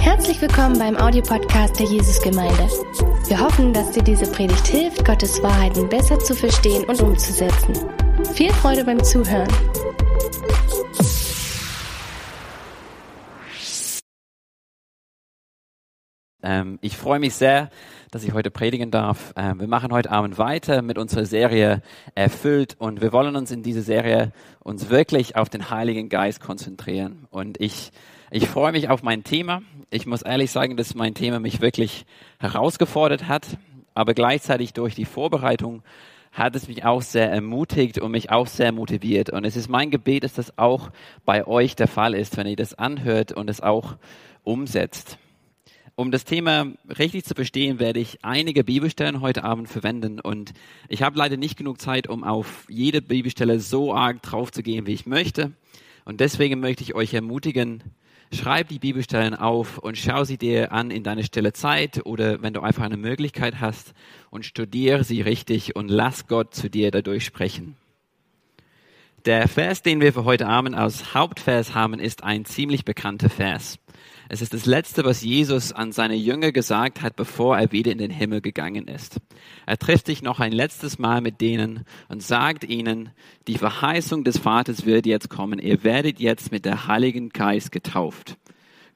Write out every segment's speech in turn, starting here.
Herzlich willkommen beim Audiopodcast der Jesusgemeinde. Wir hoffen, dass dir diese Predigt hilft, Gottes Wahrheiten besser zu verstehen und umzusetzen. Viel Freude beim Zuhören. Ähm, ich freue mich sehr, dass ich heute predigen darf. Ähm, wir machen heute Abend weiter mit unserer Serie Erfüllt und wir wollen uns in dieser Serie uns wirklich auf den Heiligen Geist konzentrieren. Und ich, ich freue mich auf mein Thema. Ich muss ehrlich sagen, dass mein Thema mich wirklich herausgefordert hat, aber gleichzeitig durch die Vorbereitung hat es mich auch sehr ermutigt und mich auch sehr motiviert. Und es ist mein Gebet, dass das auch bei euch der Fall ist, wenn ihr das anhört und es auch umsetzt. Um das Thema richtig zu verstehen, werde ich einige Bibelstellen heute Abend verwenden und ich habe leider nicht genug Zeit, um auf jede Bibelstelle so arg drauf zu gehen, wie ich möchte. Und deswegen möchte ich euch ermutigen, schreib die Bibelstellen auf und schau sie dir an in deiner stille Zeit oder wenn du einfach eine Möglichkeit hast und studiere sie richtig und lass Gott zu dir dadurch sprechen. Der Vers, den wir für heute Abend als Hauptvers haben, ist ein ziemlich bekannter Vers. Es ist das Letzte, was Jesus an seine Jünger gesagt hat, bevor er wieder in den Himmel gegangen ist. Er trifft sich noch ein letztes Mal mit denen und sagt ihnen, die Verheißung des Vaters wird jetzt kommen. Ihr werdet jetzt mit der Heiligen Geist getauft.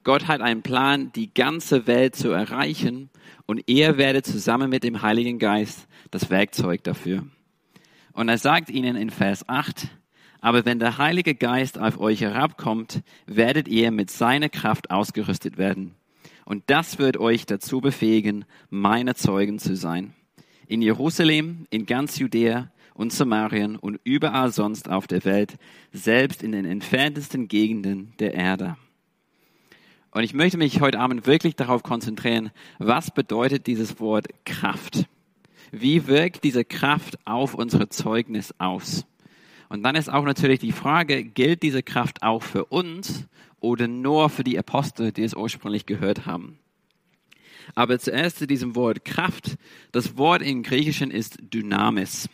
Gott hat einen Plan, die ganze Welt zu erreichen und ihr werdet zusammen mit dem Heiligen Geist das Werkzeug dafür. Und er sagt ihnen in Vers 8, aber wenn der Heilige Geist auf euch herabkommt, werdet ihr mit seiner Kraft ausgerüstet werden. Und das wird euch dazu befähigen, meine Zeugen zu sein. In Jerusalem, in ganz Judäa und Samarien und überall sonst auf der Welt, selbst in den entferntesten Gegenden der Erde. Und ich möchte mich heute Abend wirklich darauf konzentrieren, was bedeutet dieses Wort Kraft? Wie wirkt diese Kraft auf unsere Zeugnis aus? Und dann ist auch natürlich die Frage, gilt diese Kraft auch für uns oder nur für die Apostel, die es ursprünglich gehört haben? Aber zuerst zu diesem Wort Kraft. Das Wort im Griechischen ist Dynamis.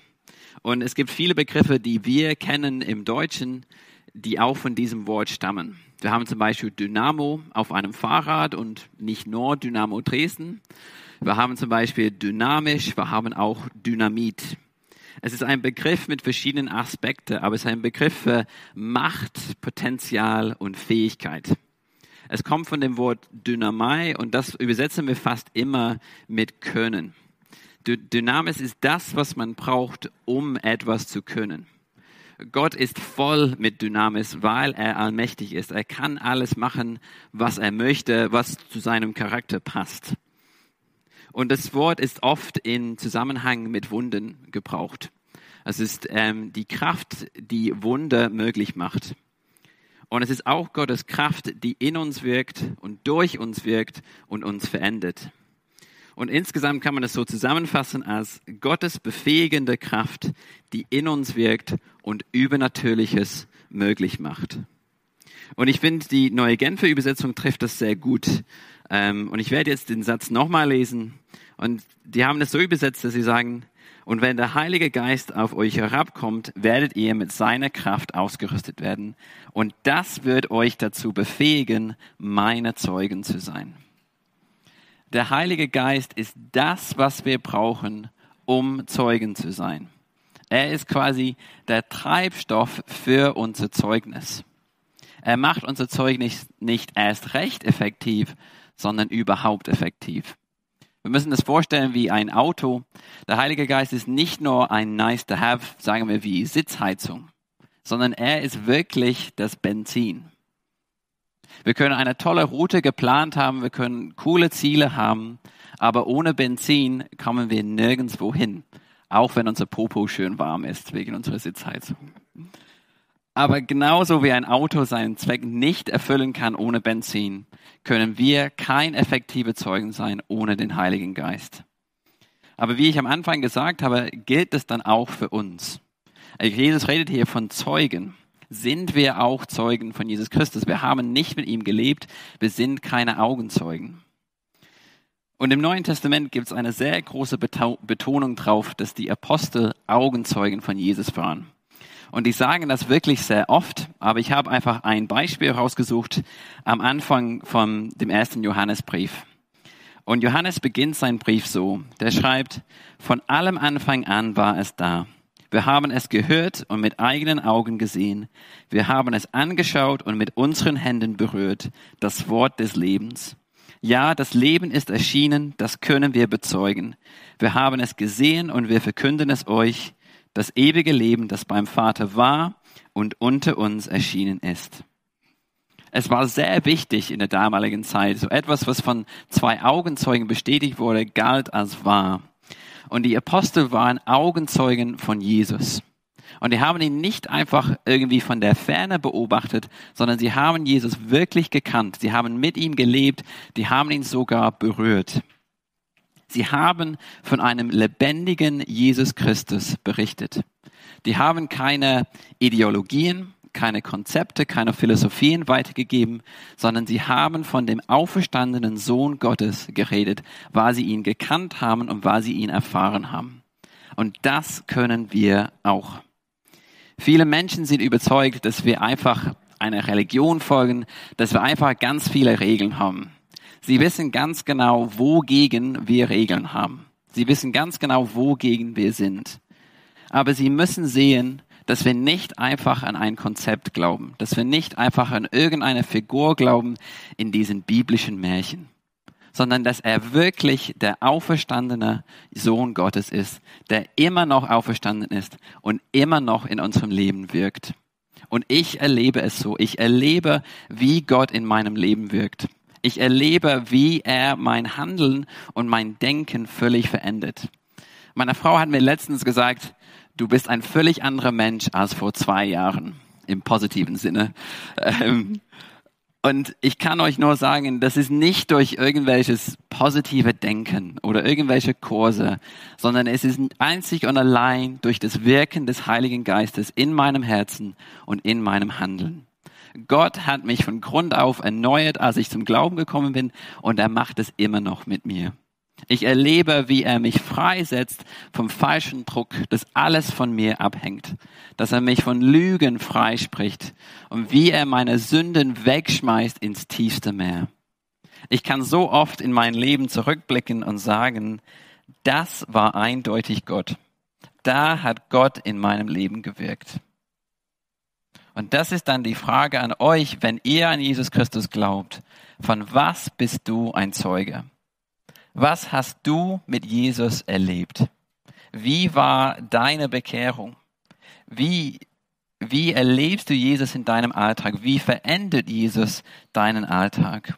Und es gibt viele Begriffe, die wir kennen im Deutschen, die auch von diesem Wort stammen. Wir haben zum Beispiel Dynamo auf einem Fahrrad und nicht nur Dynamo Dresden. Wir haben zum Beispiel dynamisch, wir haben auch Dynamit. Es ist ein Begriff mit verschiedenen Aspekten, aber es ist ein Begriff für Macht, Potenzial und Fähigkeit. Es kommt von dem Wort Dynamai und das übersetzen wir fast immer mit können. Dynamis ist das, was man braucht, um etwas zu können. Gott ist voll mit Dynamis, weil er allmächtig ist. Er kann alles machen, was er möchte, was zu seinem Charakter passt. Und das Wort ist oft in Zusammenhang mit Wunden gebraucht. Es ist ähm, die Kraft, die Wunder möglich macht. Und es ist auch Gottes Kraft, die in uns wirkt und durch uns wirkt und uns verändert. Und insgesamt kann man das so zusammenfassen als Gottes befähigende Kraft, die in uns wirkt und Übernatürliches möglich macht. Und ich finde, die neue Genfer Übersetzung trifft das sehr gut. Ähm, und ich werde jetzt den Satz nochmal lesen. Und die haben das so übersetzt, dass sie sagen, und wenn der Heilige Geist auf euch herabkommt, werdet ihr mit seiner Kraft ausgerüstet werden. Und das wird euch dazu befähigen, meine Zeugen zu sein. Der Heilige Geist ist das, was wir brauchen, um Zeugen zu sein. Er ist quasi der Treibstoff für unser Zeugnis. Er macht unser Zeugnis nicht erst recht effektiv, sondern überhaupt effektiv. Wir müssen das vorstellen wie ein Auto. Der Heilige Geist ist nicht nur ein nice to have, sagen wir wie Sitzheizung, sondern er ist wirklich das Benzin. Wir können eine tolle Route geplant haben, wir können coole Ziele haben, aber ohne Benzin kommen wir nirgendwo hin, auch wenn unser Popo schön warm ist wegen unserer Sitzheizung. Aber genauso wie ein Auto seinen Zweck nicht erfüllen kann ohne Benzin, können wir kein effektive Zeugen sein ohne den Heiligen Geist. Aber wie ich am Anfang gesagt habe, gilt es dann auch für uns. Jesus redet hier von Zeugen. Sind wir auch Zeugen von Jesus Christus? Wir haben nicht mit ihm gelebt, wir sind keine Augenzeugen. Und im Neuen Testament gibt es eine sehr große Betonung drauf, dass die Apostel Augenzeugen von Jesus waren. Und die sagen das wirklich sehr oft, aber ich habe einfach ein Beispiel rausgesucht am Anfang von dem ersten Johannesbrief. Und Johannes beginnt seinen Brief so. Der schreibt, von allem Anfang an war es da. Wir haben es gehört und mit eigenen Augen gesehen. Wir haben es angeschaut und mit unseren Händen berührt, das Wort des Lebens. Ja, das Leben ist erschienen, das können wir bezeugen. Wir haben es gesehen und wir verkünden es euch, das ewige Leben, das beim Vater war und unter uns erschienen ist. Es war sehr wichtig in der damaligen Zeit. So etwas, was von zwei Augenzeugen bestätigt wurde, galt als wahr. Und die Apostel waren Augenzeugen von Jesus. Und die haben ihn nicht einfach irgendwie von der Ferne beobachtet, sondern sie haben Jesus wirklich gekannt. Sie haben mit ihm gelebt. Die haben ihn sogar berührt. Sie haben von einem lebendigen Jesus Christus berichtet. Die haben keine Ideologien, keine Konzepte, keine Philosophien weitergegeben, sondern sie haben von dem auferstandenen Sohn Gottes geredet, weil sie ihn gekannt haben und weil sie ihn erfahren haben. Und das können wir auch. Viele Menschen sind überzeugt, dass wir einfach einer Religion folgen, dass wir einfach ganz viele Regeln haben. Sie wissen ganz genau, wogegen wir Regeln haben. Sie wissen ganz genau, wogegen wir sind. Aber sie müssen sehen, dass wir nicht einfach an ein Konzept glauben, dass wir nicht einfach an irgendeine Figur glauben in diesen biblischen Märchen, sondern dass er wirklich der auferstandene Sohn Gottes ist, der immer noch auferstanden ist und immer noch in unserem Leben wirkt. Und ich erlebe es so. Ich erlebe, wie Gott in meinem Leben wirkt. Ich erlebe, wie er mein Handeln und mein Denken völlig verändert. Meine Frau hat mir letztens gesagt, du bist ein völlig anderer Mensch als vor zwei Jahren, im positiven Sinne. Ähm, und ich kann euch nur sagen, das ist nicht durch irgendwelches positive Denken oder irgendwelche Kurse, sondern es ist einzig und allein durch das Wirken des Heiligen Geistes in meinem Herzen und in meinem Handeln. Gott hat mich von Grund auf erneuert, als ich zum Glauben gekommen bin, und er macht es immer noch mit mir. Ich erlebe, wie er mich freisetzt vom falschen Druck, dass alles von mir abhängt, dass er mich von Lügen freispricht und wie er meine Sünden wegschmeißt ins tiefste Meer. Ich kann so oft in mein Leben zurückblicken und sagen, das war eindeutig Gott. Da hat Gott in meinem Leben gewirkt. Und das ist dann die Frage an euch, wenn ihr an Jesus Christus glaubt. Von was bist du ein Zeuge? Was hast du mit Jesus erlebt? Wie war deine Bekehrung? Wie, wie erlebst du Jesus in deinem Alltag? Wie verändert Jesus deinen Alltag?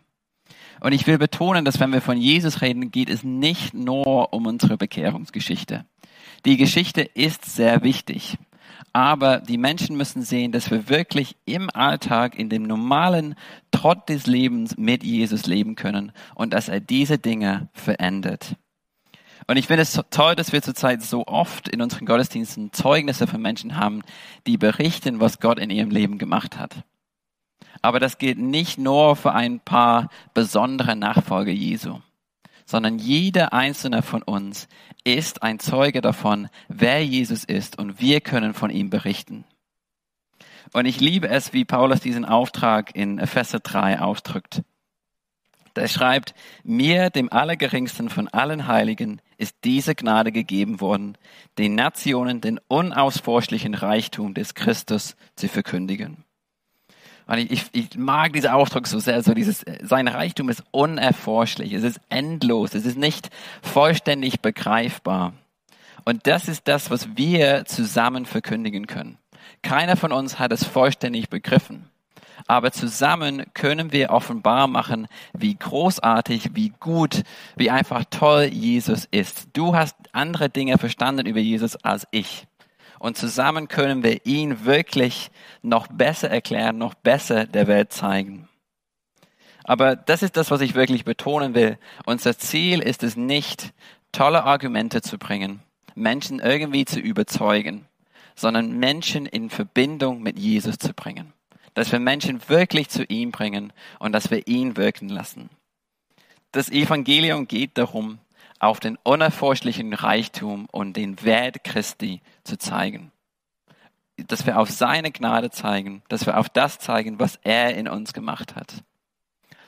Und ich will betonen, dass wenn wir von Jesus reden, geht es nicht nur um unsere Bekehrungsgeschichte. Die Geschichte ist sehr wichtig. Aber die Menschen müssen sehen, dass wir wirklich im Alltag, in dem normalen Trott des Lebens mit Jesus leben können und dass er diese Dinge verändert. Und ich finde es toll, dass wir zurzeit so oft in unseren Gottesdiensten Zeugnisse von Menschen haben, die berichten, was Gott in ihrem Leben gemacht hat. Aber das gilt nicht nur für ein paar besondere Nachfolger Jesu sondern jeder einzelne von uns ist ein Zeuge davon, wer Jesus ist und wir können von ihm berichten. Und ich liebe es, wie Paulus diesen Auftrag in Epheser 3 ausdrückt. Der schreibt, mir, dem Allergeringsten von allen Heiligen, ist diese Gnade gegeben worden, den Nationen den unausforschlichen Reichtum des Christus zu verkündigen. Und ich, ich, ich mag diesen Ausdruck so sehr, so dieses, sein Reichtum ist unerforschlich, es ist endlos, es ist nicht vollständig begreifbar. Und das ist das, was wir zusammen verkündigen können. Keiner von uns hat es vollständig begriffen. Aber zusammen können wir offenbar machen, wie großartig, wie gut, wie einfach toll Jesus ist. Du hast andere Dinge verstanden über Jesus als ich. Und zusammen können wir ihn wirklich noch besser erklären, noch besser der Welt zeigen. Aber das ist das, was ich wirklich betonen will. Unser Ziel ist es nicht, tolle Argumente zu bringen, Menschen irgendwie zu überzeugen, sondern Menschen in Verbindung mit Jesus zu bringen. Dass wir Menschen wirklich zu ihm bringen und dass wir ihn wirken lassen. Das Evangelium geht darum, auf den unerforschlichen Reichtum und den Wert Christi zu zeigen. dass wir auf seine Gnade zeigen, dass wir auf das zeigen, was er in uns gemacht hat.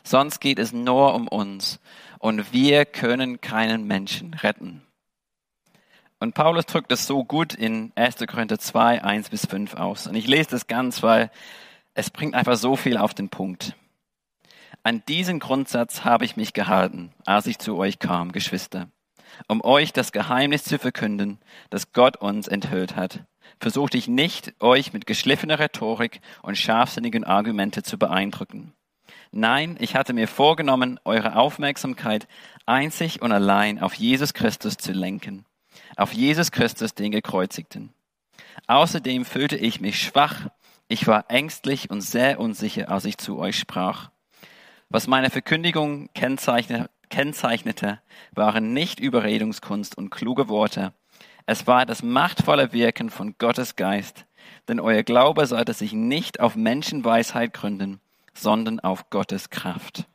Sonst geht es nur um uns und wir können keinen Menschen retten. Und Paulus drückt das so gut in 1. Korinther 2, 1 bis 5 aus. Und ich lese das ganz, weil es bringt einfach so viel auf den Punkt. An diesen Grundsatz habe ich mich gehalten, als ich zu euch kam, Geschwister, um euch das Geheimnis zu verkünden, das Gott uns enthüllt hat. Versuchte ich nicht, euch mit geschliffener Rhetorik und scharfsinnigen Argumente zu beeindrucken. Nein, ich hatte mir vorgenommen, eure Aufmerksamkeit einzig und allein auf Jesus Christus zu lenken auf Jesus Christus, den Gekreuzigten. Außerdem fühlte ich mich schwach, ich war ängstlich und sehr unsicher, als ich zu euch sprach. Was meine Verkündigung kennzeichnete, waren nicht Überredungskunst und kluge Worte. Es war das machtvolle Wirken von Gottes Geist, denn euer Glaube sollte sich nicht auf Menschenweisheit gründen, sondern auf Gottes Kraft.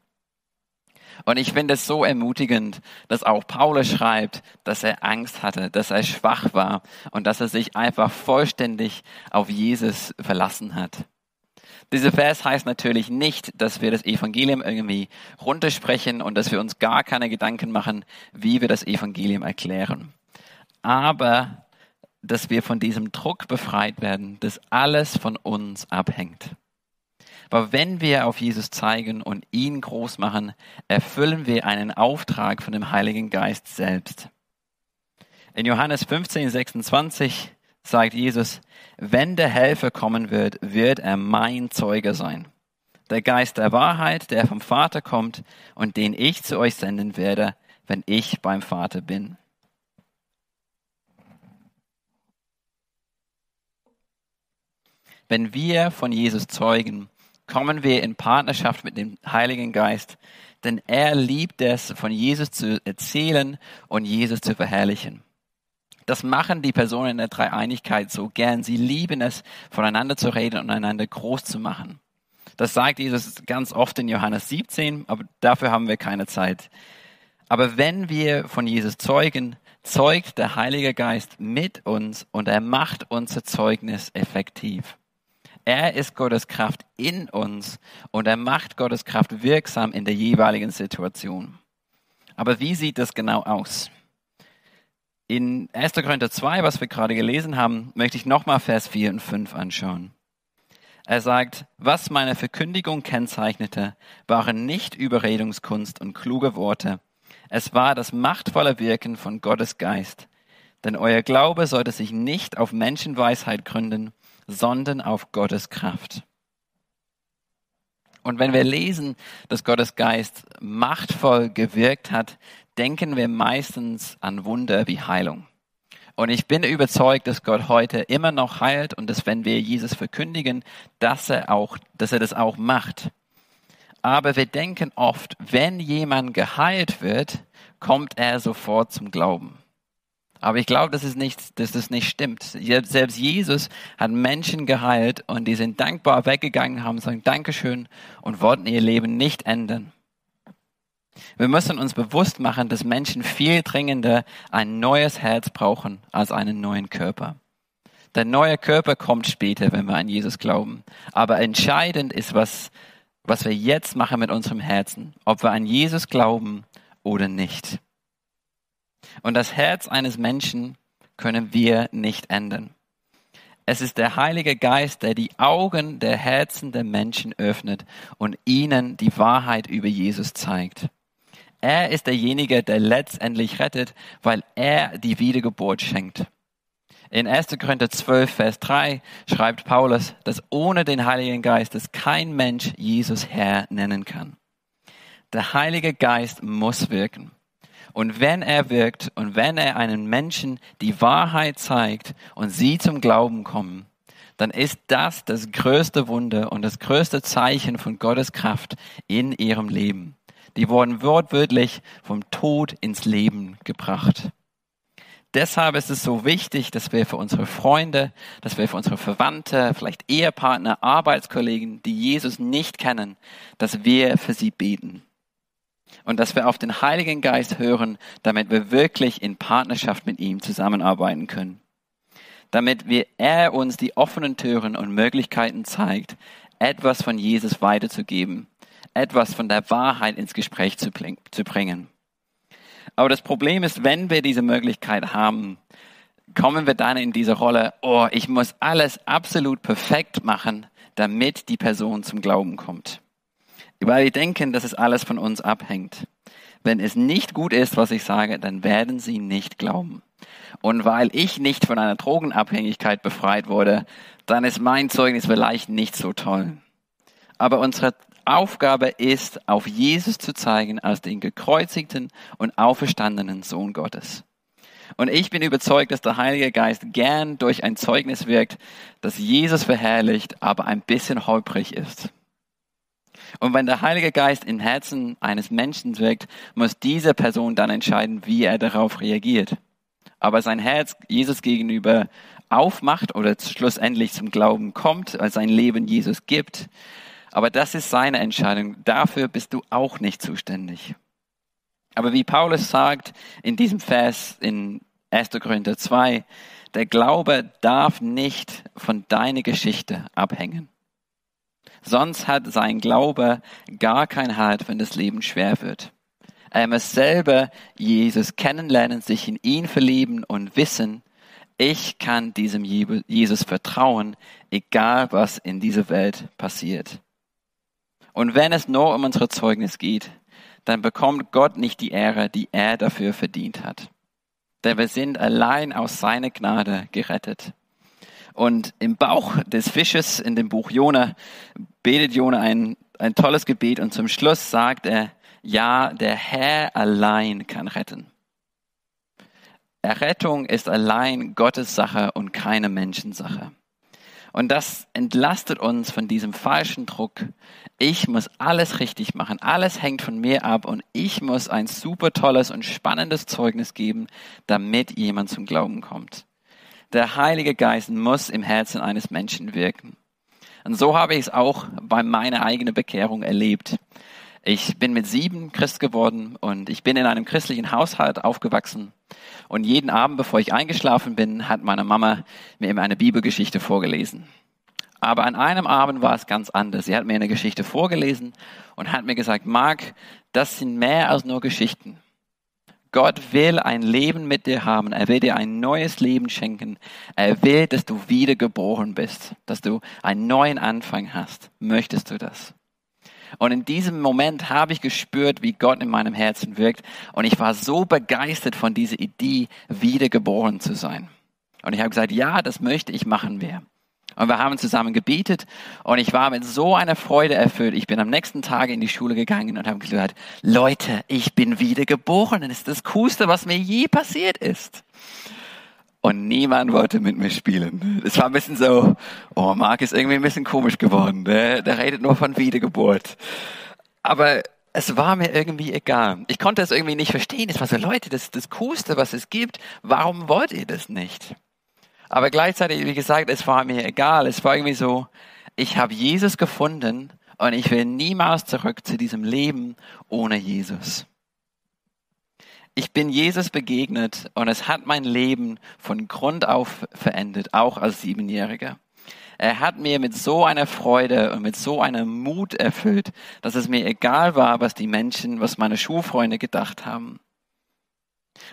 Und ich finde es so ermutigend, dass auch Paulus schreibt, dass er Angst hatte, dass er schwach war und dass er sich einfach vollständig auf Jesus verlassen hat. Dieser Vers heißt natürlich nicht, dass wir das Evangelium irgendwie runtersprechen und dass wir uns gar keine Gedanken machen, wie wir das Evangelium erklären. Aber dass wir von diesem Druck befreit werden, dass alles von uns abhängt. Aber wenn wir auf Jesus zeigen und ihn groß machen, erfüllen wir einen Auftrag von dem Heiligen Geist selbst. In Johannes 15, 26 sagt Jesus, wenn der Helfer kommen wird, wird er mein Zeuge sein. Der Geist der Wahrheit, der vom Vater kommt und den ich zu euch senden werde, wenn ich beim Vater bin. Wenn wir von Jesus zeugen, kommen wir in Partnerschaft mit dem Heiligen Geist, denn er liebt es, von Jesus zu erzählen und Jesus zu verherrlichen. Das machen die Personen in der Dreieinigkeit so gern. Sie lieben es, voneinander zu reden und einander groß zu machen. Das sagt Jesus ganz oft in Johannes 17, aber dafür haben wir keine Zeit. Aber wenn wir von Jesus zeugen, zeugt der Heilige Geist mit uns und er macht unser Zeugnis effektiv. Er ist Gottes Kraft in uns und er macht Gottes Kraft wirksam in der jeweiligen Situation. Aber wie sieht das genau aus? In 1. Korinther 2, was wir gerade gelesen haben, möchte ich nochmal Vers 4 und 5 anschauen. Er sagt, was meine Verkündigung kennzeichnete, waren nicht Überredungskunst und kluge Worte. Es war das machtvolle Wirken von Gottes Geist. Denn euer Glaube sollte sich nicht auf Menschenweisheit gründen, sondern auf Gottes Kraft. Und wenn wir lesen, dass Gottes Geist machtvoll gewirkt hat, denken wir meistens an Wunder wie Heilung. Und ich bin überzeugt, dass Gott heute immer noch heilt und dass wenn wir Jesus verkündigen, dass er auch, dass er das auch macht. Aber wir denken oft, wenn jemand geheilt wird, kommt er sofort zum Glauben. Aber ich glaube, dass es nicht, dass das nicht stimmt. Selbst Jesus hat Menschen geheilt und die sind dankbar weggegangen, haben gesagt Dankeschön und wollten ihr Leben nicht ändern. Wir müssen uns bewusst machen, dass Menschen viel dringender ein neues Herz brauchen als einen neuen Körper. Der neue Körper kommt später, wenn wir an Jesus glauben. Aber entscheidend ist, was, was wir jetzt machen mit unserem Herzen, ob wir an Jesus glauben oder nicht. Und das Herz eines Menschen können wir nicht ändern. Es ist der Heilige Geist, der die Augen der Herzen der Menschen öffnet und ihnen die Wahrheit über Jesus zeigt. Er ist derjenige, der letztendlich rettet, weil er die Wiedergeburt schenkt. In 1. Korinther 12, Vers 3 schreibt Paulus, dass ohne den Heiligen Geist es kein Mensch Jesus Herr nennen kann. Der Heilige Geist muss wirken. Und wenn er wirkt und wenn er einen Menschen die Wahrheit zeigt und sie zum Glauben kommen, dann ist das das größte Wunder und das größte Zeichen von Gottes Kraft in ihrem Leben. Die wurden wortwörtlich vom Tod ins Leben gebracht. Deshalb ist es so wichtig, dass wir für unsere Freunde, dass wir für unsere Verwandte, vielleicht Ehepartner, Arbeitskollegen, die Jesus nicht kennen, dass wir für sie beten und dass wir auf den Heiligen Geist hören, damit wir wirklich in Partnerschaft mit ihm zusammenarbeiten können. damit wir, er uns die offenen Türen und Möglichkeiten zeigt, etwas von Jesus weiterzugeben, etwas von der Wahrheit ins Gespräch zu, zu bringen. Aber das Problem ist, wenn wir diese Möglichkeit haben, kommen wir dann in diese Rolle, oh, ich muss alles absolut perfekt machen, damit die Person zum Glauben kommt. Weil wir denken, dass es alles von uns abhängt. Wenn es nicht gut ist, was ich sage, dann werden sie nicht glauben. Und weil ich nicht von einer Drogenabhängigkeit befreit wurde, dann ist mein Zeugnis vielleicht nicht so toll. Aber unsere Aufgabe ist, auf Jesus zu zeigen als den gekreuzigten und auferstandenen Sohn Gottes. Und ich bin überzeugt, dass der Heilige Geist gern durch ein Zeugnis wirkt, das Jesus verherrlicht, aber ein bisschen holprig ist. Und wenn der Heilige Geist im Herzen eines Menschen wirkt, muss diese Person dann entscheiden, wie er darauf reagiert. Aber sein Herz Jesus gegenüber aufmacht oder schlussendlich zum Glauben kommt, sein Leben Jesus gibt. Aber das ist seine Entscheidung. Dafür bist du auch nicht zuständig. Aber wie Paulus sagt in diesem Vers in 1. Korinther 2, der Glaube darf nicht von deiner Geschichte abhängen. Sonst hat sein Glaube gar kein Halt, wenn das Leben schwer wird. Er muss selber Jesus kennenlernen, sich in ihn verlieben und wissen, ich kann diesem Jesus vertrauen, egal was in dieser Welt passiert. Und wenn es nur um unsere Zeugnis geht, dann bekommt Gott nicht die Ehre, die er dafür verdient hat. Denn wir sind allein aus seiner Gnade gerettet. Und im Bauch des Fisches in dem Buch Jona betet Jona ein, ein tolles Gebet und zum Schluss sagt er, ja, der Herr allein kann retten. Errettung ist allein Gottes Sache und keine Menschensache. Und das entlastet uns von diesem falschen Druck. Ich muss alles richtig machen. Alles hängt von mir ab und ich muss ein super tolles und spannendes Zeugnis geben, damit jemand zum Glauben kommt. Der Heilige Geist muss im Herzen eines Menschen wirken. Und so habe ich es auch bei meiner eigenen Bekehrung erlebt. Ich bin mit sieben Christ geworden und ich bin in einem christlichen Haushalt aufgewachsen. Und jeden Abend, bevor ich eingeschlafen bin, hat meine Mama mir immer eine Bibelgeschichte vorgelesen. Aber an einem Abend war es ganz anders. Sie hat mir eine Geschichte vorgelesen und hat mir gesagt, Mark, das sind mehr als nur Geschichten. Gott will ein Leben mit dir haben. Er will dir ein neues Leben schenken. Er will, dass du wiedergeboren bist, dass du einen neuen Anfang hast. Möchtest du das? Und in diesem Moment habe ich gespürt, wie Gott in meinem Herzen wirkt. Und ich war so begeistert von dieser Idee, wiedergeboren zu sein. Und ich habe gesagt, ja, das möchte ich machen wir. Und wir haben zusammen gebetet und ich war mit so einer Freude erfüllt. Ich bin am nächsten Tag in die Schule gegangen und habe gesagt, Leute, ich bin wiedergeboren. Das ist das Coolste, was mir je passiert ist. Und niemand wollte mit mir spielen. Es war ein bisschen so, oh, Marc ist irgendwie ein bisschen komisch geworden. Der, der redet nur von Wiedergeburt. Aber es war mir irgendwie egal. Ich konnte es irgendwie nicht verstehen. Es war so, Leute, das ist das Coolste, was es gibt. Warum wollt ihr das nicht? Aber gleichzeitig, wie gesagt, es war mir egal. Es war irgendwie so, ich habe Jesus gefunden und ich will niemals zurück zu diesem Leben ohne Jesus. Ich bin Jesus begegnet und es hat mein Leben von Grund auf verändert, auch als Siebenjähriger. Er hat mir mit so einer Freude und mit so einem Mut erfüllt, dass es mir egal war, was die Menschen, was meine Schulfreunde gedacht haben.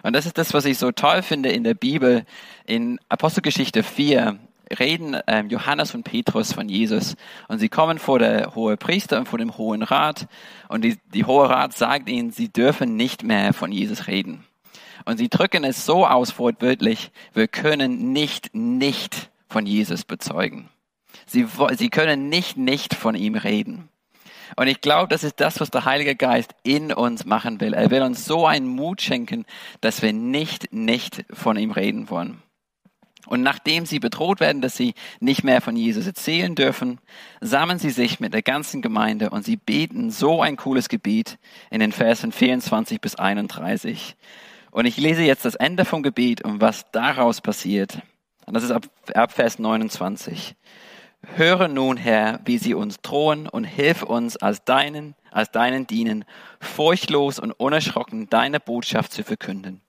Und das ist das, was ich so toll finde in der Bibel. In Apostelgeschichte 4 reden ähm, Johannes und Petrus von Jesus. Und sie kommen vor der hohe Priester und vor dem Hohen Rat. Und die, die Hohe Rat sagt ihnen, sie dürfen nicht mehr von Jesus reden. Und sie drücken es so aus, wortwörtlich, wir können nicht, nicht von Jesus bezeugen. Sie, sie können nicht, nicht von ihm reden. Und ich glaube, das ist das, was der Heilige Geist in uns machen will. Er will uns so einen Mut schenken, dass wir nicht, nicht von ihm reden wollen. Und nachdem sie bedroht werden, dass sie nicht mehr von Jesus erzählen dürfen, sammeln sie sich mit der ganzen Gemeinde und sie beten so ein cooles Gebet in den Versen 24 bis 31. Und ich lese jetzt das Ende vom Gebet und was daraus passiert. Und das ist ab, ab Vers 29. Höre nun, Herr, wie sie uns drohen und hilf uns als deinen, als deinen Dienen, furchtlos und unerschrocken deine Botschaft zu verkünden.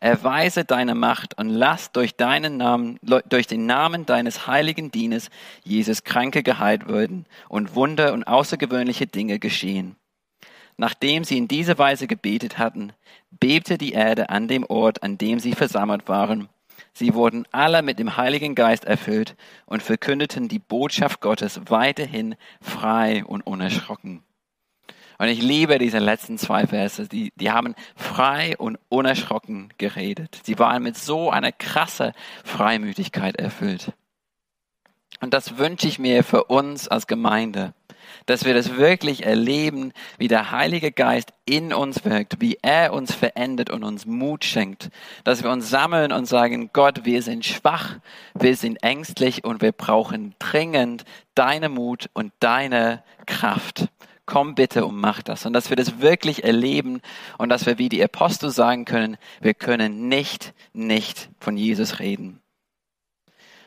Erweise deine Macht und lass durch deinen Namen, durch den Namen deines heiligen Dieners Jesus Kranke geheilt werden und Wunder und außergewöhnliche Dinge geschehen. Nachdem sie in diese Weise gebetet hatten, bebte die Erde an dem Ort, an dem sie versammelt waren. Sie wurden alle mit dem Heiligen Geist erfüllt und verkündeten die Botschaft Gottes weiterhin frei und unerschrocken. Und ich liebe diese letzten zwei Verse. Die, die haben frei und unerschrocken geredet. Sie waren mit so einer krasse Freimütigkeit erfüllt. Und das wünsche ich mir für uns als Gemeinde, dass wir das wirklich erleben, wie der Heilige Geist in uns wirkt, wie er uns verändert und uns Mut schenkt, dass wir uns sammeln und sagen, Gott, wir sind schwach, wir sind ängstlich und wir brauchen dringend deine Mut und deine Kraft komm bitte und mach das. Und dass wir das wirklich erleben und dass wir wie die Apostel sagen können, wir können nicht, nicht von Jesus reden.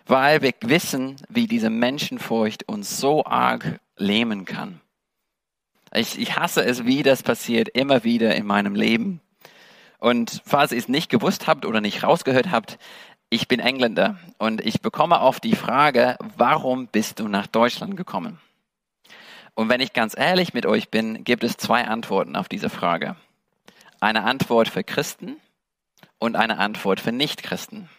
Weil wir wissen, wie diese Menschenfurcht uns so arg lähmen kann. Ich, ich hasse es, wie das passiert, immer wieder in meinem Leben. Und falls ihr es nicht gewusst habt oder nicht rausgehört habt, ich bin Engländer und ich bekomme oft die Frage, warum bist du nach Deutschland gekommen? Und wenn ich ganz ehrlich mit euch bin, gibt es zwei Antworten auf diese Frage. Eine Antwort für Christen und eine Antwort für Nichtchristen.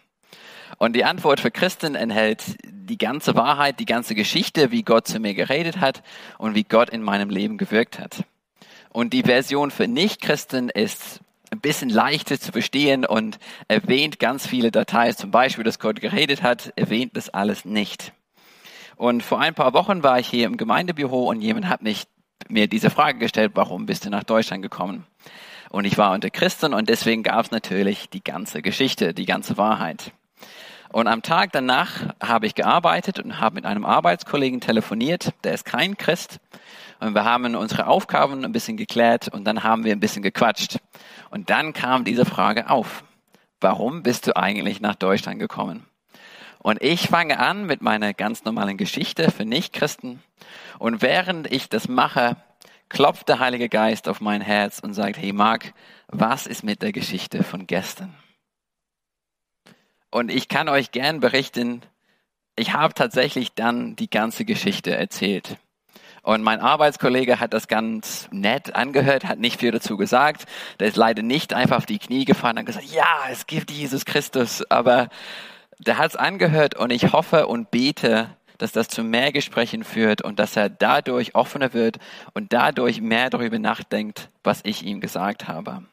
Und die Antwort für Christen enthält die ganze Wahrheit, die ganze Geschichte, wie Gott zu mir geredet hat und wie Gott in meinem Leben gewirkt hat. Und die Version für Nichtchristen ist ein bisschen leichter zu verstehen und erwähnt ganz viele Details, zum Beispiel, dass Gott geredet hat, erwähnt das alles nicht. Und vor ein paar Wochen war ich hier im Gemeindebüro und jemand hat mich, mir diese Frage gestellt, warum bist du nach Deutschland gekommen? Und ich war unter Christen und deswegen gab es natürlich die ganze Geschichte, die ganze Wahrheit. Und am Tag danach habe ich gearbeitet und habe mit einem Arbeitskollegen telefoniert, der ist kein Christ. Und wir haben unsere Aufgaben ein bisschen geklärt und dann haben wir ein bisschen gequatscht. Und dann kam diese Frage auf. Warum bist du eigentlich nach Deutschland gekommen? Und ich fange an mit meiner ganz normalen Geschichte für Nichtchristen. Und während ich das mache, klopft der Heilige Geist auf mein Herz und sagt, hey Mark, was ist mit der Geschichte von gestern? Und ich kann euch gern berichten, ich habe tatsächlich dann die ganze Geschichte erzählt. Und mein Arbeitskollege hat das ganz nett angehört, hat nicht viel dazu gesagt. Der ist leider nicht einfach auf die Knie gefallen und gesagt, ja, es gibt Jesus Christus. Aber der hat es angehört und ich hoffe und bete, dass das zu mehr Gesprächen führt und dass er dadurch offener wird und dadurch mehr darüber nachdenkt, was ich ihm gesagt habe.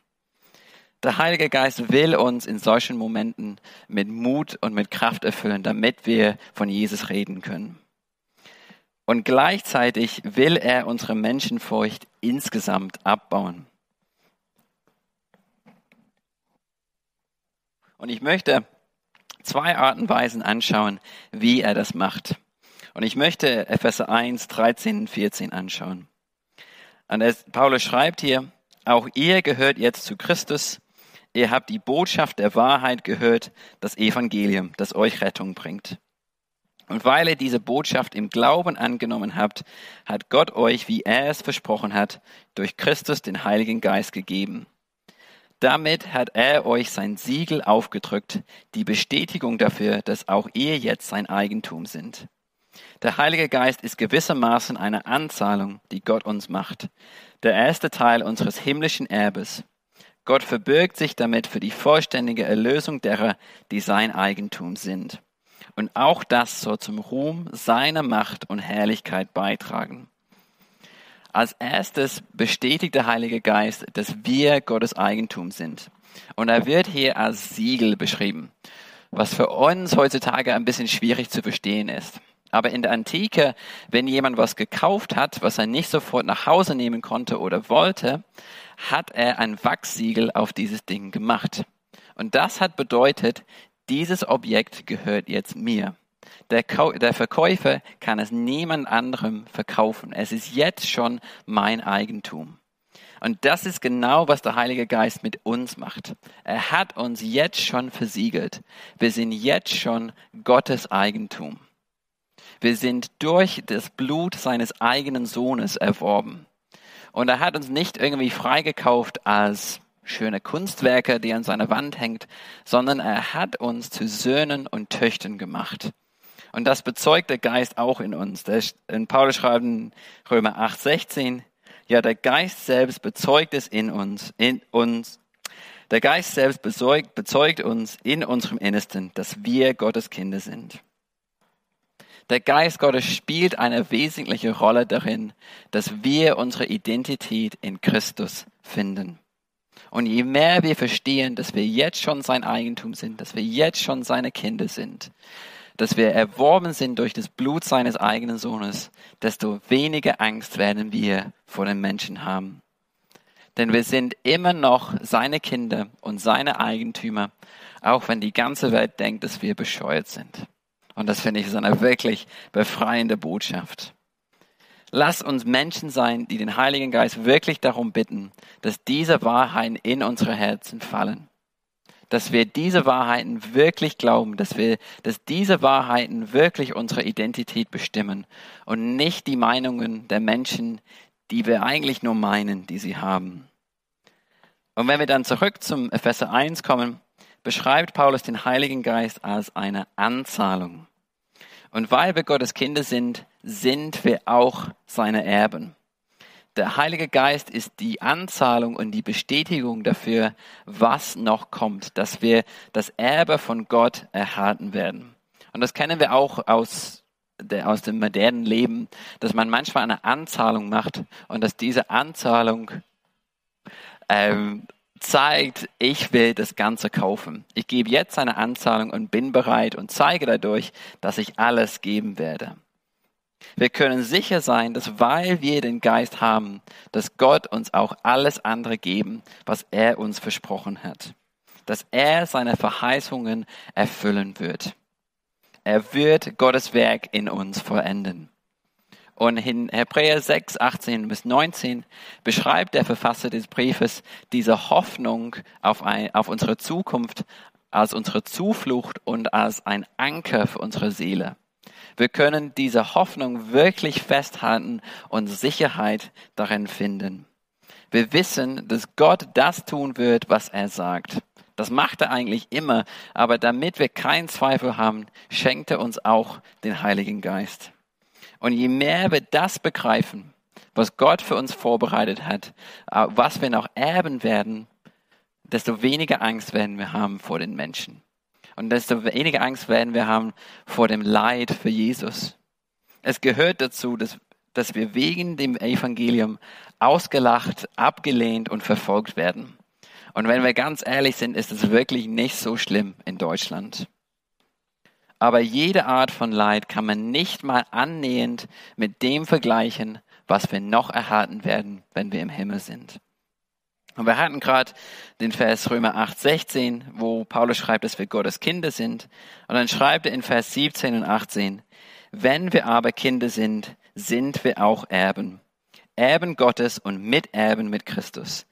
Der Heilige Geist will uns in solchen Momenten mit Mut und mit Kraft erfüllen, damit wir von Jesus reden können. Und gleichzeitig will er unsere Menschenfurcht insgesamt abbauen. Und ich möchte zwei Arten und Weisen anschauen, wie er das macht. Und ich möchte Epheser 1, 13 und 14 anschauen. Und Paulus schreibt hier, auch ihr gehört jetzt zu Christus. Ihr habt die Botschaft der Wahrheit gehört, das Evangelium, das euch Rettung bringt. Und weil ihr diese Botschaft im Glauben angenommen habt, hat Gott euch, wie er es versprochen hat, durch Christus den Heiligen Geist gegeben. Damit hat er euch sein Siegel aufgedrückt, die Bestätigung dafür, dass auch ihr jetzt sein Eigentum sind. Der Heilige Geist ist gewissermaßen eine Anzahlung, die Gott uns macht. Der erste Teil unseres himmlischen Erbes. Gott verbirgt sich damit für die vollständige Erlösung derer, die sein Eigentum sind. Und auch das soll zum Ruhm seiner Macht und Herrlichkeit beitragen. Als erstes bestätigt der Heilige Geist, dass wir Gottes Eigentum sind. Und er wird hier als Siegel beschrieben, was für uns heutzutage ein bisschen schwierig zu verstehen ist. Aber in der Antike, wenn jemand was gekauft hat, was er nicht sofort nach Hause nehmen konnte oder wollte, hat er ein Wachssiegel auf dieses Ding gemacht. Und das hat bedeutet, dieses Objekt gehört jetzt mir. Der, der Verkäufer kann es niemand anderem verkaufen. Es ist jetzt schon mein Eigentum. Und das ist genau, was der Heilige Geist mit uns macht. Er hat uns jetzt schon versiegelt. Wir sind jetzt schon Gottes Eigentum. Wir sind durch das Blut seines eigenen Sohnes erworben. Und er hat uns nicht irgendwie freigekauft als schöne Kunstwerke, die an seiner Wand hängt, sondern er hat uns zu Söhnen und Töchtern gemacht. Und das bezeugt der Geist auch in uns. In Paulus schreibt in Römer 8, 16, ja, der Geist selbst bezeugt es in uns, in uns. Der Geist selbst bezeugt, bezeugt uns in unserem Innersten, dass wir Gottes Kinder sind. Der Geist Gottes spielt eine wesentliche Rolle darin, dass wir unsere Identität in Christus finden. Und je mehr wir verstehen, dass wir jetzt schon sein Eigentum sind, dass wir jetzt schon seine Kinder sind, dass wir erworben sind durch das Blut seines eigenen Sohnes, desto weniger Angst werden wir vor den Menschen haben. Denn wir sind immer noch seine Kinder und seine Eigentümer, auch wenn die ganze Welt denkt, dass wir bescheuert sind. Und das finde ich ist eine wirklich befreiende Botschaft. Lass uns Menschen sein, die den Heiligen Geist wirklich darum bitten, dass diese Wahrheiten in unsere Herzen fallen dass wir diese Wahrheiten wirklich glauben, dass wir, dass diese Wahrheiten wirklich unsere Identität bestimmen und nicht die Meinungen der Menschen, die wir eigentlich nur meinen, die sie haben. Und wenn wir dann zurück zum Epheser 1 kommen, beschreibt Paulus den Heiligen Geist als eine Anzahlung. Und weil wir Gottes Kinder sind, sind wir auch seine Erben. Der Heilige Geist ist die Anzahlung und die Bestätigung dafür, was noch kommt, dass wir das Erbe von Gott erhalten werden. Und das kennen wir auch aus, der, aus dem modernen Leben, dass man manchmal eine Anzahlung macht und dass diese Anzahlung ähm, zeigt, ich will das Ganze kaufen. Ich gebe jetzt eine Anzahlung und bin bereit und zeige dadurch, dass ich alles geben werde. Wir können sicher sein, dass weil wir den Geist haben, dass Gott uns auch alles andere geben, was er uns versprochen hat. Dass er seine Verheißungen erfüllen wird. Er wird Gottes Werk in uns vollenden. Und in Hebräer 6, 18 bis 19 beschreibt der Verfasser des Briefes diese Hoffnung auf, ein, auf unsere Zukunft als unsere Zuflucht und als ein Anker für unsere Seele. Wir können diese Hoffnung wirklich festhalten und Sicherheit darin finden. Wir wissen, dass Gott das tun wird, was er sagt. Das macht er eigentlich immer, aber damit wir keinen Zweifel haben, schenkt er uns auch den Heiligen Geist. Und je mehr wir das begreifen, was Gott für uns vorbereitet hat, äh, was wir noch erben werden, desto weniger Angst werden wir haben vor den Menschen. Und desto weniger Angst werden wir haben vor dem Leid für Jesus. Es gehört dazu, dass, dass wir wegen dem Evangelium ausgelacht, abgelehnt und verfolgt werden. Und wenn wir ganz ehrlich sind, ist es wirklich nicht so schlimm in Deutschland. Aber jede Art von Leid kann man nicht mal annähernd mit dem vergleichen, was wir noch erhalten werden, wenn wir im Himmel sind. Und wir hatten gerade den Vers Römer 8, 16, wo Paulus schreibt, dass wir Gottes Kinder sind. Und dann schreibt er in Vers 17 und 18, wenn wir aber Kinder sind, sind wir auch Erben. Erben Gottes und Miterben mit Christus.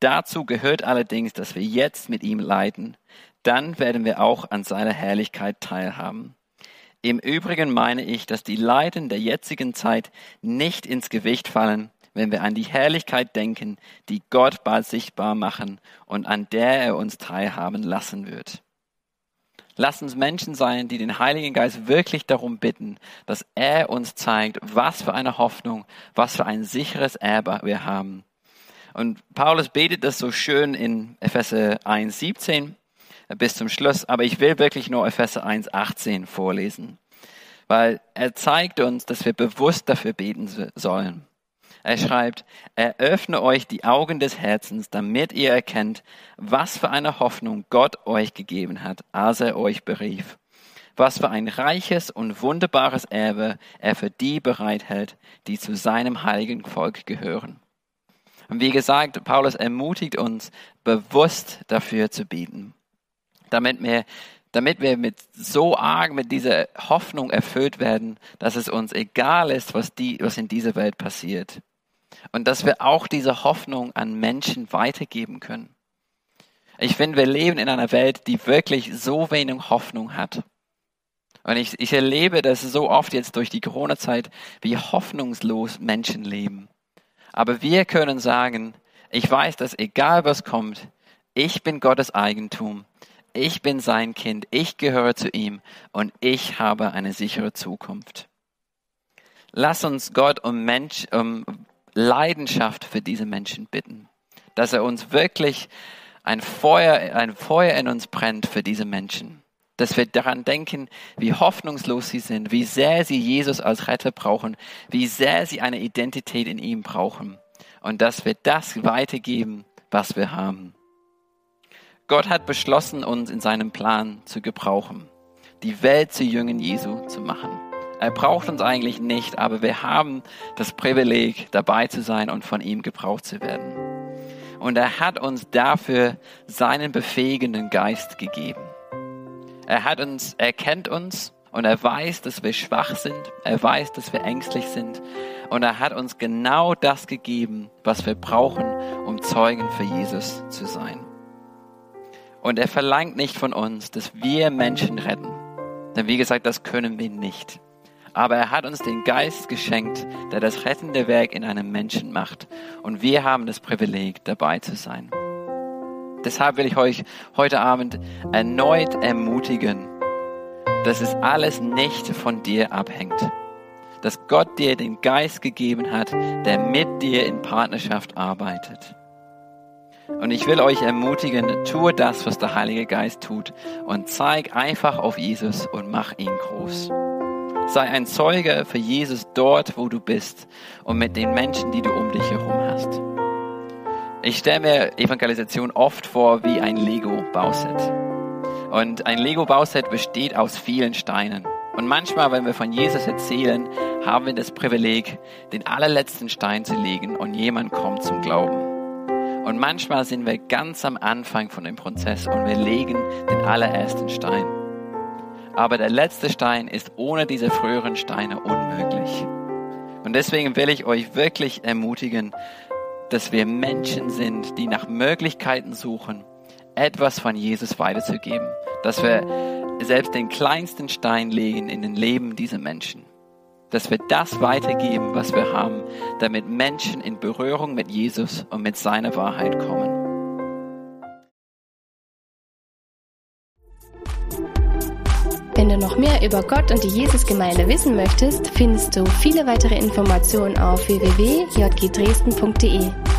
Dazu gehört allerdings, dass wir jetzt mit ihm leiden. Dann werden wir auch an seiner Herrlichkeit teilhaben. Im Übrigen meine ich, dass die Leiden der jetzigen Zeit nicht ins Gewicht fallen wenn wir an die Herrlichkeit denken, die Gott bald sichtbar machen und an der er uns teilhaben lassen wird. Lass uns Menschen sein, die den Heiligen Geist wirklich darum bitten, dass er uns zeigt, was für eine Hoffnung, was für ein sicheres Erbe wir haben. Und Paulus betet das so schön in Epheser 1, 17 bis zum Schluss, aber ich will wirklich nur Epheser 1, 18 vorlesen, weil er zeigt uns, dass wir bewusst dafür beten sollen. Er schreibt, eröffne euch die Augen des Herzens, damit ihr erkennt, was für eine Hoffnung Gott euch gegeben hat, als er euch berief. Was für ein reiches und wunderbares Erbe er für die bereithält, die zu seinem heiligen Volk gehören. Und wie gesagt, Paulus ermutigt uns, bewusst dafür zu bieten, damit wir damit wir mit so arg mit dieser Hoffnung erfüllt werden, dass es uns egal ist, was, die, was in dieser Welt passiert. Und dass wir auch diese Hoffnung an Menschen weitergeben können. Ich finde, wir leben in einer Welt, die wirklich so wenig Hoffnung hat. Und ich, ich erlebe das so oft jetzt durch die Corona-Zeit, wie hoffnungslos Menschen leben. Aber wir können sagen, ich weiß, dass egal was kommt, ich bin Gottes Eigentum, ich bin sein Kind, ich gehöre zu ihm und ich habe eine sichere Zukunft. Lass uns Gott um, Mensch, um Leidenschaft für diese Menschen bitten, dass er uns wirklich ein Feuer, ein Feuer in uns brennt für diese Menschen. Dass wir daran denken, wie hoffnungslos sie sind, wie sehr sie Jesus als Retter brauchen, wie sehr sie eine Identität in ihm brauchen. Und dass wir das weitergeben, was wir haben. Gott hat beschlossen, uns in seinem Plan zu gebrauchen, die Welt zu Jüngen Jesu zu machen. Er braucht uns eigentlich nicht, aber wir haben das Privileg, dabei zu sein und von ihm gebraucht zu werden. Und er hat uns dafür seinen befähigenden Geist gegeben. Er hat uns, er kennt uns und er weiß, dass wir schwach sind. Er weiß, dass wir ängstlich sind. Und er hat uns genau das gegeben, was wir brauchen, um Zeugen für Jesus zu sein. Und er verlangt nicht von uns, dass wir Menschen retten. Denn wie gesagt, das können wir nicht. Aber er hat uns den Geist geschenkt, der das rettende Werk in einem Menschen macht. Und wir haben das Privileg, dabei zu sein. Deshalb will ich euch heute Abend erneut ermutigen, dass es alles nicht von dir abhängt. Dass Gott dir den Geist gegeben hat, der mit dir in Partnerschaft arbeitet. Und ich will euch ermutigen, tue das, was der Heilige Geist tut und zeig einfach auf Jesus und mach ihn groß. Sei ein Zeuge für Jesus dort, wo du bist und mit den Menschen, die du um dich herum hast. Ich stelle mir Evangelisation oft vor wie ein Lego-Bauset. Und ein Lego-Bauset besteht aus vielen Steinen. Und manchmal, wenn wir von Jesus erzählen, haben wir das Privileg, den allerletzten Stein zu legen und jemand kommt zum Glauben. Und manchmal sind wir ganz am Anfang von dem Prozess und wir legen den allerersten Stein. Aber der letzte Stein ist ohne diese früheren Steine unmöglich. Und deswegen will ich euch wirklich ermutigen, dass wir Menschen sind, die nach Möglichkeiten suchen, etwas von Jesus weiterzugeben. Dass wir selbst den kleinsten Stein legen in den Leben dieser Menschen. Dass wir das weitergeben, was wir haben, damit Menschen in Berührung mit Jesus und mit seiner Wahrheit kommen. Wenn du noch mehr über Gott und die Jesusgemeinde wissen möchtest, findest du viele weitere Informationen auf www.jgdresden.de.